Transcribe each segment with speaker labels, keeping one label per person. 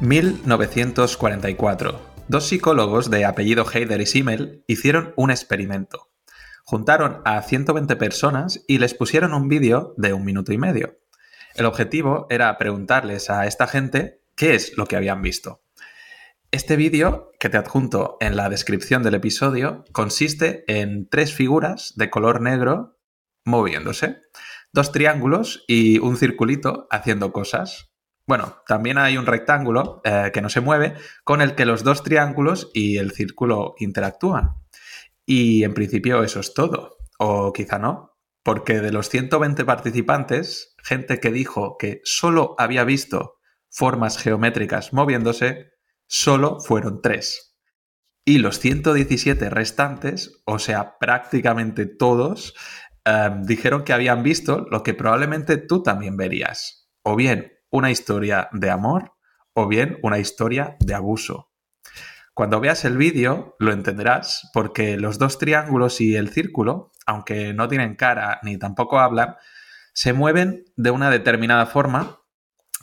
Speaker 1: 1944. Dos psicólogos de apellido Heider y Simmel hicieron un experimento. Juntaron a 120 personas y les pusieron un vídeo de un minuto y medio. El objetivo era preguntarles a esta gente qué es lo que habían visto. Este vídeo, que te adjunto en la descripción del episodio, consiste en tres figuras de color negro moviéndose, dos triángulos y un circulito haciendo cosas. Bueno, también hay un rectángulo eh, que no se mueve con el que los dos triángulos y el círculo interactúan. Y en principio eso es todo. O quizá no, porque de los 120 participantes, gente que dijo que solo había visto formas geométricas moviéndose, solo fueron tres. Y los 117 restantes, o sea, prácticamente todos, eh, dijeron que habían visto lo que probablemente tú también verías. O bien una historia de amor o bien una historia de abuso. Cuando veas el vídeo lo entenderás porque los dos triángulos y el círculo, aunque no tienen cara ni tampoco hablan, se mueven de una determinada forma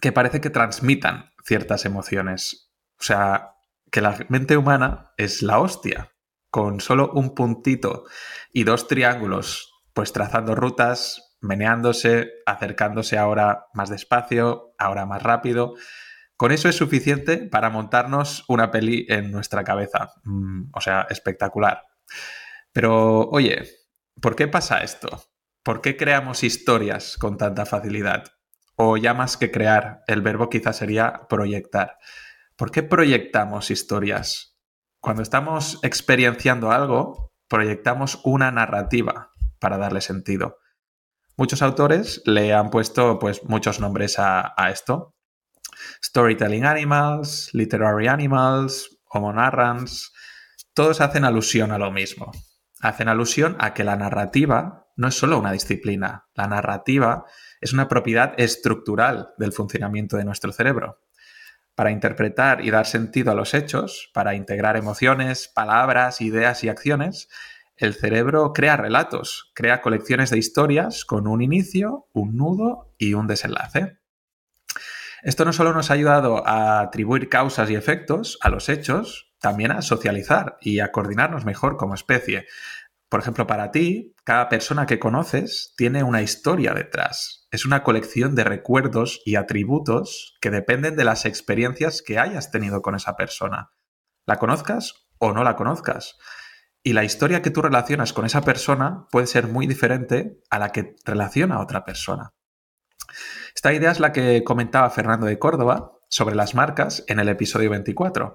Speaker 1: que parece que transmitan ciertas emociones. O sea, que la mente humana es la hostia. Con solo un puntito y dos triángulos, pues trazando rutas, meneándose, acercándose ahora más despacio, ahora más rápido. Con eso es suficiente para montarnos una peli en nuestra cabeza. Mm, o sea, espectacular. Pero, oye, ¿por qué pasa esto? ¿Por qué creamos historias con tanta facilidad? O ya más que crear, el verbo quizás sería proyectar. ¿Por qué proyectamos historias? Cuando estamos experienciando algo, proyectamos una narrativa para darle sentido. Muchos autores le han puesto pues, muchos nombres a, esto. Storytelling Animals, Literary Animals, Homo Narrans, todos hacen alusión a lo mismo. Hacen alusión a que la narrativa no es solo una disciplina, la narrativa es una propiedad estructural del funcionamiento de nuestro cerebro. Para interpretar y dar sentido a los hechos, para integrar emociones, palabras, ideas y acciones, el cerebro crea relatos, crea colecciones de historias con un inicio, un nudo y un desenlace. Esto no solo nos ha ayudado a atribuir causas y efectos a los hechos, también a socializar y a coordinarnos mejor como especie. Por ejemplo, para ti, cada persona que conoces tiene una historia detrás. Es una colección de recuerdos y atributos que dependen de las experiencias que hayas tenido con esa persona. La conozcas o no la conozcas. Y la historia que tú relacionas con esa persona puede ser muy diferente a la que relaciona otra persona. Esta idea es la que comentaba Fernando de Córdoba sobre las marcas en el episodio 24.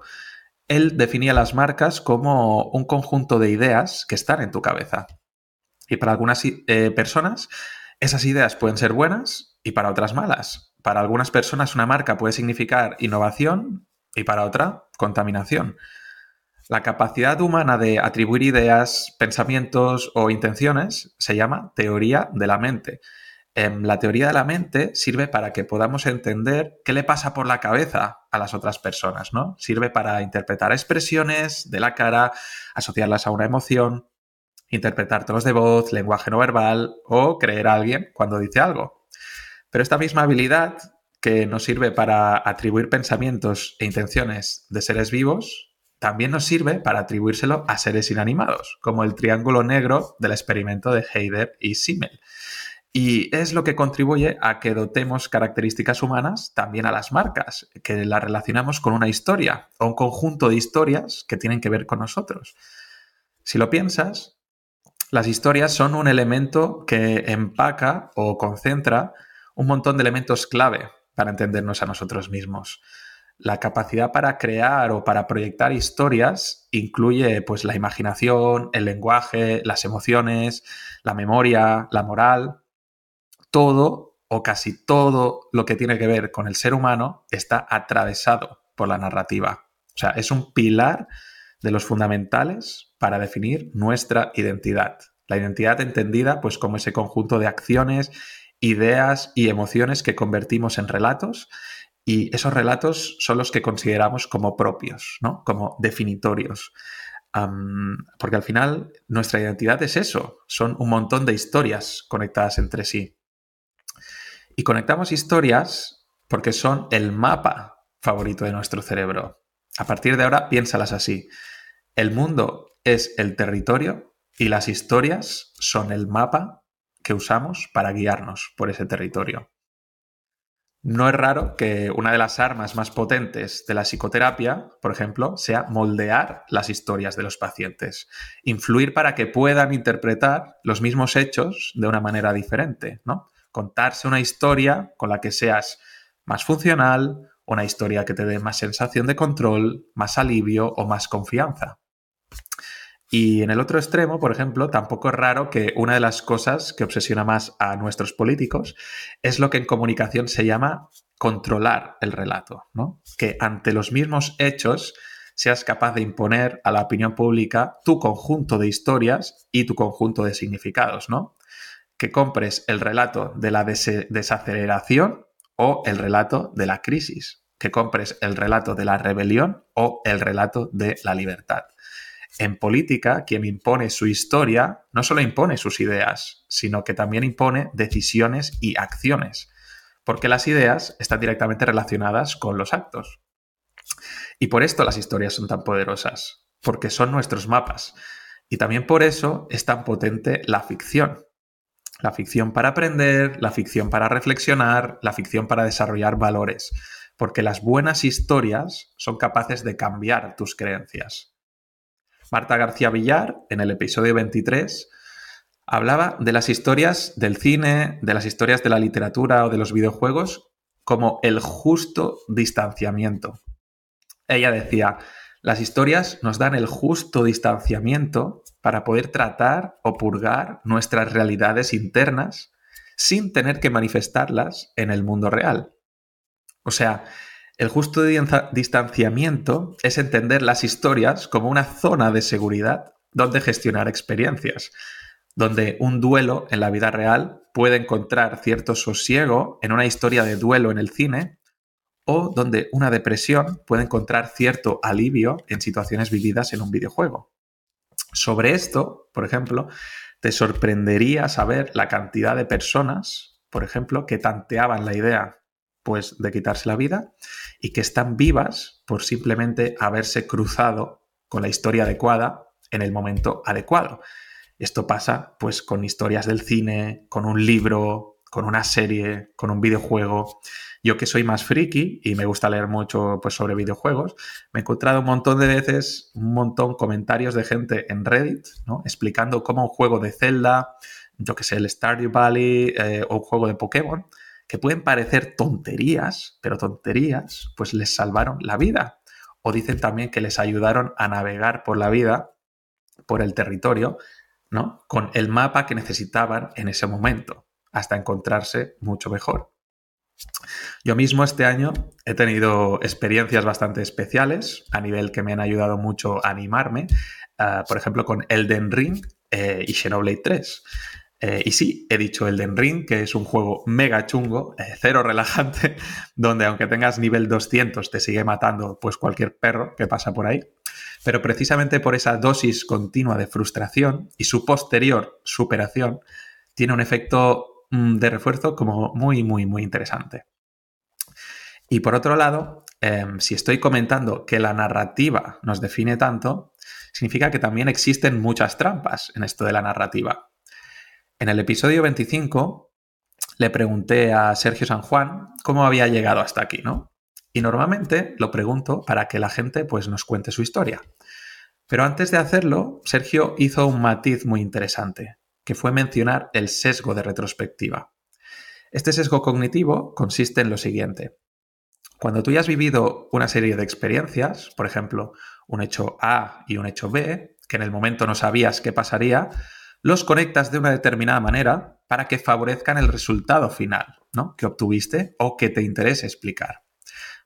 Speaker 1: Él definía las marcas como un conjunto de ideas que están en tu cabeza. Y para algunas eh, personas esas ideas pueden ser buenas y para otras malas. Para algunas personas una marca puede significar innovación y para otra contaminación. La capacidad humana de atribuir ideas, pensamientos o intenciones se llama teoría de la mente. Em, la teoría de la mente sirve para que podamos entender qué le pasa por la cabeza a las otras personas, ¿no? Sirve para interpretar expresiones de la cara, asociarlas a una emoción, interpretar tonos de voz, lenguaje no verbal o creer a alguien cuando dice algo. Pero esta misma habilidad que nos sirve para atribuir pensamientos e intenciones de seres vivos también nos sirve para atribuírselo a seres inanimados, como el triángulo negro del experimento de Heider y Simmel. Y es lo que contribuye a que dotemos características humanas también a las marcas, que las relacionamos con una historia o un conjunto de historias que tienen que ver con nosotros. Si lo piensas, las historias son un elemento que empaca o concentra un montón de elementos clave para entendernos a nosotros mismos la capacidad para crear o para proyectar historias incluye pues la imaginación, el lenguaje, las emociones, la memoria, la moral. Todo o casi todo lo que tiene que ver con el ser humano está atravesado por la narrativa. O sea, es un pilar de los fundamentales para definir nuestra identidad. La identidad entendida pues como ese conjunto de acciones, ideas y emociones que convertimos en relatos y esos relatos son los que consideramos como propios, ¿no? como definitorios. porque al final nuestra identidad es eso, son un montón de historias conectadas entre sí. Y conectamos historias porque son el mapa favorito de nuestro cerebro. A partir de ahora, piénsalas así. El mundo es el territorio y las historias son el mapa que usamos para guiarnos por ese territorio. No es raro que una de las armas más potentes de la psicoterapia, por ejemplo, sea moldear las historias de los pacientes, influir para que puedan interpretar los mismos hechos de una manera diferente, ¿no? Contarse una historia con la que seas más funcional, una historia que te dé más sensación de control, más alivio o más confianza. Y en el otro extremo, por ejemplo, tampoco es raro que una de las cosas que obsesiona más a nuestros políticos es lo que en comunicación se llama controlar el relato, ¿no? Que ante los mismos hechos seas capaz de imponer a la opinión pública tu conjunto de historias y tu conjunto de significados, ¿no? Que compres el relato de la desaceleración o el relato de la crisis, que compres el relato de la rebelión o el relato de la libertad. En política, quien impone su historia no solo impone sus ideas, sino que también impone decisiones y acciones, porque las ideas están directamente relacionadas con los actos. Y por esto las historias son tan poderosas, porque son nuestros mapas. Y también por eso es tan potente la ficción. La ficción para aprender, la ficción para reflexionar, la ficción para desarrollar valores, porque las buenas historias son capaces de cambiar tus creencias. Marta García Villar, en el episodio 23, hablaba de las historias del cine, de las historias de la literatura o de los videojuegos como el justo distanciamiento. Ella decía, las historias nos dan el justo distanciamiento para poder tratar o purgar nuestras realidades internas sin tener que manifestarlas en el mundo real. O sea, el justo distanciamiento es entender las historias como una zona de seguridad donde gestionar experiencias, donde un duelo en la vida real puede encontrar cierto sosiego en una historia de duelo en el cine o donde una depresión puede encontrar cierto alivio en situaciones vividas en un videojuego. Sobre esto, por ejemplo, te sorprendería saber la cantidad de personas, por ejemplo, que tanteaban la idea pues de quitarse la vida y que están vivas por simplemente haberse cruzado con la historia adecuada en el momento adecuado. Esto pasa pues con historias del cine, con un libro, con una serie, con un videojuego. Yo que soy más friki y me gusta leer mucho pues, sobre videojuegos, me he encontrado un montón de veces, un montón de comentarios de gente en Reddit, ¿no? explicando cómo un juego de Zelda, yo que sé, el Stardew Valley eh, o un juego de Pokémon, que pueden parecer tonterías, pero tonterías, pues les salvaron la vida. O dicen también que les ayudaron a navegar por la vida, por el territorio, ¿no? Con el mapa que necesitaban en ese momento, hasta encontrarse mucho mejor. Yo mismo este año he tenido experiencias bastante especiales, a nivel que me han ayudado mucho a animarme, ah, por ejemplo con Elden Ring eh, y Xenoblade 3. Eh, y sí, he dicho Elden Ring, que es un juego mega chungo, eh, cero relajante, donde aunque tengas nivel 200 te sigue matando pues cualquier perro que pasa por ahí. Pero precisamente por esa dosis continua de frustración y su posterior superación, tiene un efecto mm, de refuerzo como muy, muy, muy interesante. Y por otro lado, em, si estoy comentando que la narrativa nos define tanto, significa que también existen muchas trampas en esto de la narrativa. En el episodio 25 le pregunté a Sergio San Juan cómo había llegado hasta aquí, ¿no? Y normalmente lo pregunto para que la gente pues nos cuente su historia. Pero antes de hacerlo, Sergio hizo un matiz muy interesante, que fue mencionar el sesgo de retrospectiva. Este sesgo cognitivo consiste en lo siguiente. Cuando tú ya has vivido una serie de experiencias, por ejemplo, un hecho A y un hecho B, que en el momento no sabías qué pasaría, los conectas de una determinada manera para que favorezcan el resultado final. ¿no? que obtuviste o que te interese explicar.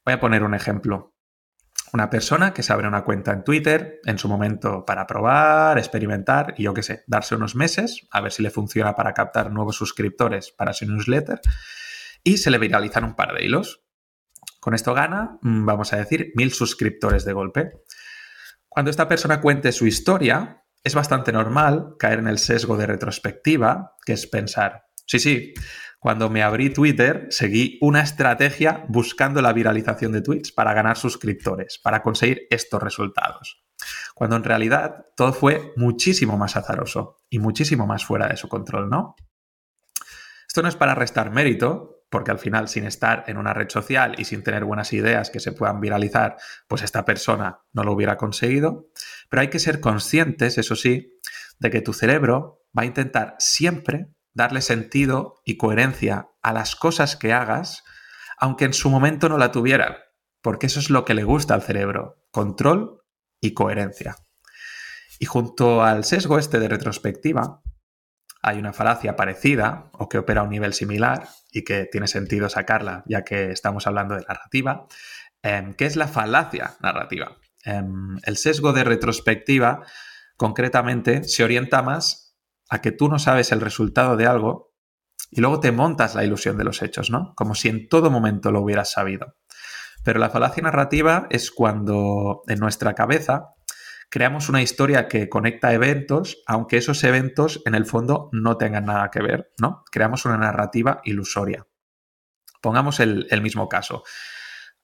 Speaker 1: Voy a poner un ejemplo. Una persona que se abre una cuenta en Twitter en su momento para probar, experimentar y yo qué sé, darse unos meses a ver si le funciona para captar nuevos suscriptores para su newsletter y se le viralizan un par de hilos. Con esto gana, mm, vamos a decir, mil suscriptores de golpe. Cuando esta persona cuente su historia, es bastante normal caer en el sesgo de retrospectiva, que es pensar, sí, sí, cuando me abrí Twitter, seguí una estrategia buscando la viralización de tweets para ganar suscriptores, para conseguir estos resultados. Cuando en realidad todo fue muchísimo más azaroso y muchísimo más fuera de su control, ¿no? Esto no es para restar mérito, porque al final sin estar en una red social y sin tener buenas ideas que se puedan viralizar, pues esta persona no lo hubiera conseguido. Pero hay que ser conscientes, eso sí, de que tu cerebro va a intentar siempre darle sentido y coherencia a las cosas que hagas, aunque en su momento no la tuvieran, porque eso es lo que le gusta al cerebro, control y coherencia. Y junto al sesgo este de retrospectiva, hay una falacia parecida o que opera a un nivel similar y que tiene sentido sacarla ya que estamos hablando de narrativa, em, que es la falacia narrativa. Em, el sesgo de retrospectiva concretamente se orienta más a que tú no sabes el resultado de algo y luego te montas la ilusión de los hechos, ¿no? Como si en todo momento lo hubieras sabido. Pero la falacia narrativa es cuando en nuestra cabeza creamos una historia que conecta eventos, aunque esos eventos en el fondo no tengan nada que ver, ¿no? Creamos una narrativa ilusoria. Pongamos el, el mismo caso.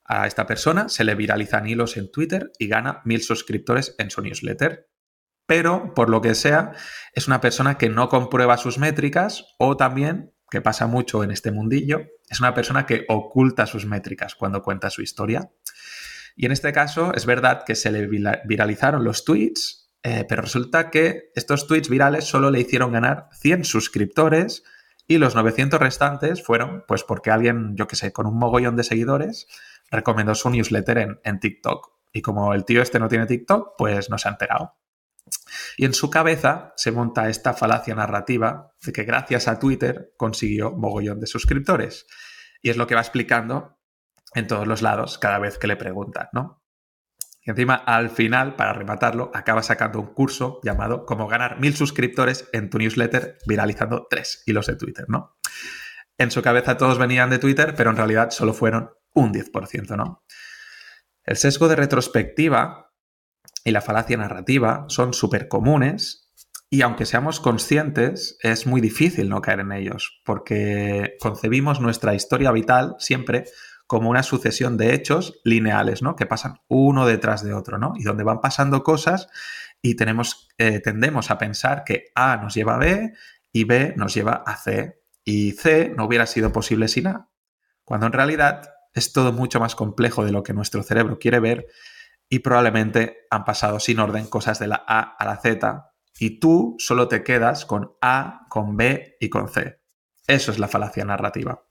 Speaker 1: A esta persona se le viralizan hilos en Twitter y gana mil suscriptores en su newsletter pero por lo que sea, es una persona que no comprueba sus métricas o también, que pasa mucho en este mundillo, es una persona que oculta sus métricas cuando cuenta su historia. Y en este caso es verdad que se le viralizaron los tweets, eh, pero resulta que estos tweets virales solo le hicieron ganar 100 suscriptores y los 900 restantes fueron pues porque alguien, yo que sé, con un mogollón de seguidores recomendó su newsletter en, en TikTok. Y como el tío este no tiene TikTok, pues no se ha enterado. Y en su cabeza se monta esta falacia narrativa de que gracias a Twitter consiguió mogollón de suscriptores. Y es lo que va explicando en todos los lados cada vez que le preguntan, ¿no? Y encima, al final, para rematarlo, acaba sacando un curso llamado Cómo ganar mil suscriptores en tu newsletter viralizando tres hilos de Twitter, ¿no? En su cabeza todos venían de Twitter, pero en realidad solo fueron un 10%, ¿no? El sesgo de retrospectiva y la falacia narrativa son súper comunes y aunque seamos conscientes, es muy difícil no caer en ellos, porque concebimos nuestra historia vital siempre como una sucesión de hechos lineales, ¿no? Que pasan uno detrás de otro, ¿no? Y donde van pasando cosas y tenemos, eh, tendemos a pensar que A nos lleva a B y B nos lleva a C. Y C no hubiera sido posible sin A. Cuando en realidad es todo mucho más complejo de lo que nuestro cerebro quiere ver y probablemente han pasado sin orden cosas de la A a la Z y tú solo te quedas con A, con B y con C. Eso es la falacia narrativa.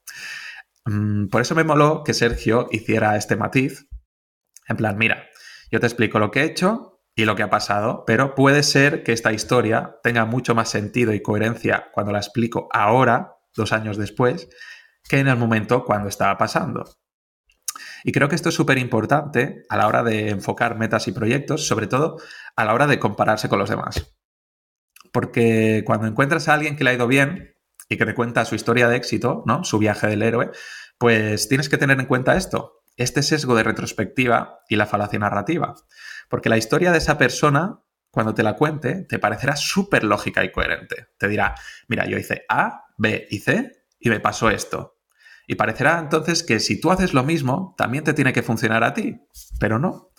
Speaker 1: Mm, por eso me moló que Sergio hiciera este matiz. En plan, mira, yo te explico lo que he hecho y lo que ha pasado, pero puede ser que esta historia tenga mucho más sentido y coherencia cuando la explico ahora, dos años después, que en el momento cuando estaba pasando. Y creo que esto es súper importante a la hora de enfocar metas y proyectos, sobre todo a la hora de compararse con los demás. Porque cuando encuentras a alguien que le ha ido bien y que te cuenta su historia de éxito, ¿no? Su viaje del héroe, pues tienes que tener en cuenta esto, este sesgo de retrospectiva y la falacia narrativa. Porque la historia de esa persona, cuando te la cuente, te parecerá súper lógica y coherente. Te dirá, mira, yo hice A, B y C y me pasó esto. Y parecerá entonces que si tú haces lo mismo, también te tiene que funcionar a ti, pero no,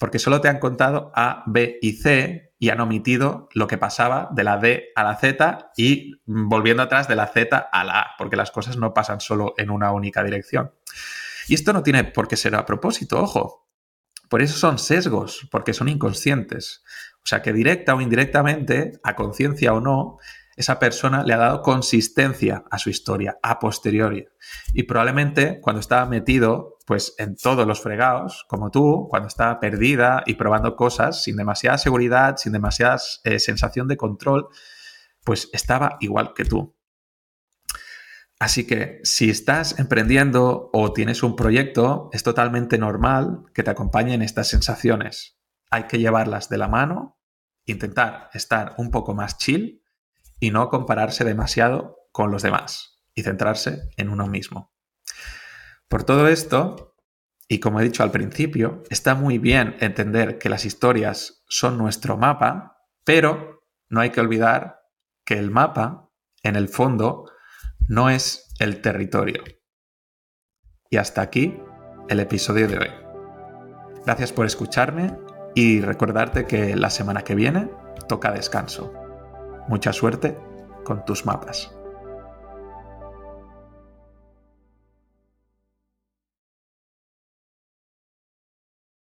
Speaker 1: porque solo te han contado A, B y C y han omitido lo que pasaba de la D a la Z y volviendo atrás de la Z a la A, porque las cosas no pasan solo en una única dirección. Y esto no tiene por qué ser a propósito, ojo. Por eso son sesgos, porque son inconscientes. O sea que directa o indirectamente, a conciencia o no, esa persona le ha dado consistencia a su historia a posteriori. Y probablemente cuando estaba metido pues en todos los fregados, como tú, cuando estaba perdida y probando cosas sin demasiada seguridad, sin demasiada eh, sensación de control, pues estaba igual que tú. Así que si estás emprendiendo o tienes un proyecto, es totalmente normal que te acompañen estas sensaciones. Hay que llevarlas de la mano, intentar estar un poco más chill y no compararse demasiado con los demás y centrarse en uno mismo. Por todo esto, y como he dicho al principio, está muy bien entender que las historias son nuestro mapa, pero no hay que olvidar que el mapa, en el fondo, no es el territorio. Y hasta aquí el episodio de hoy. Gracias por escucharme y recordarte que la semana que viene toca descanso. Mucha suerte con tus mapas.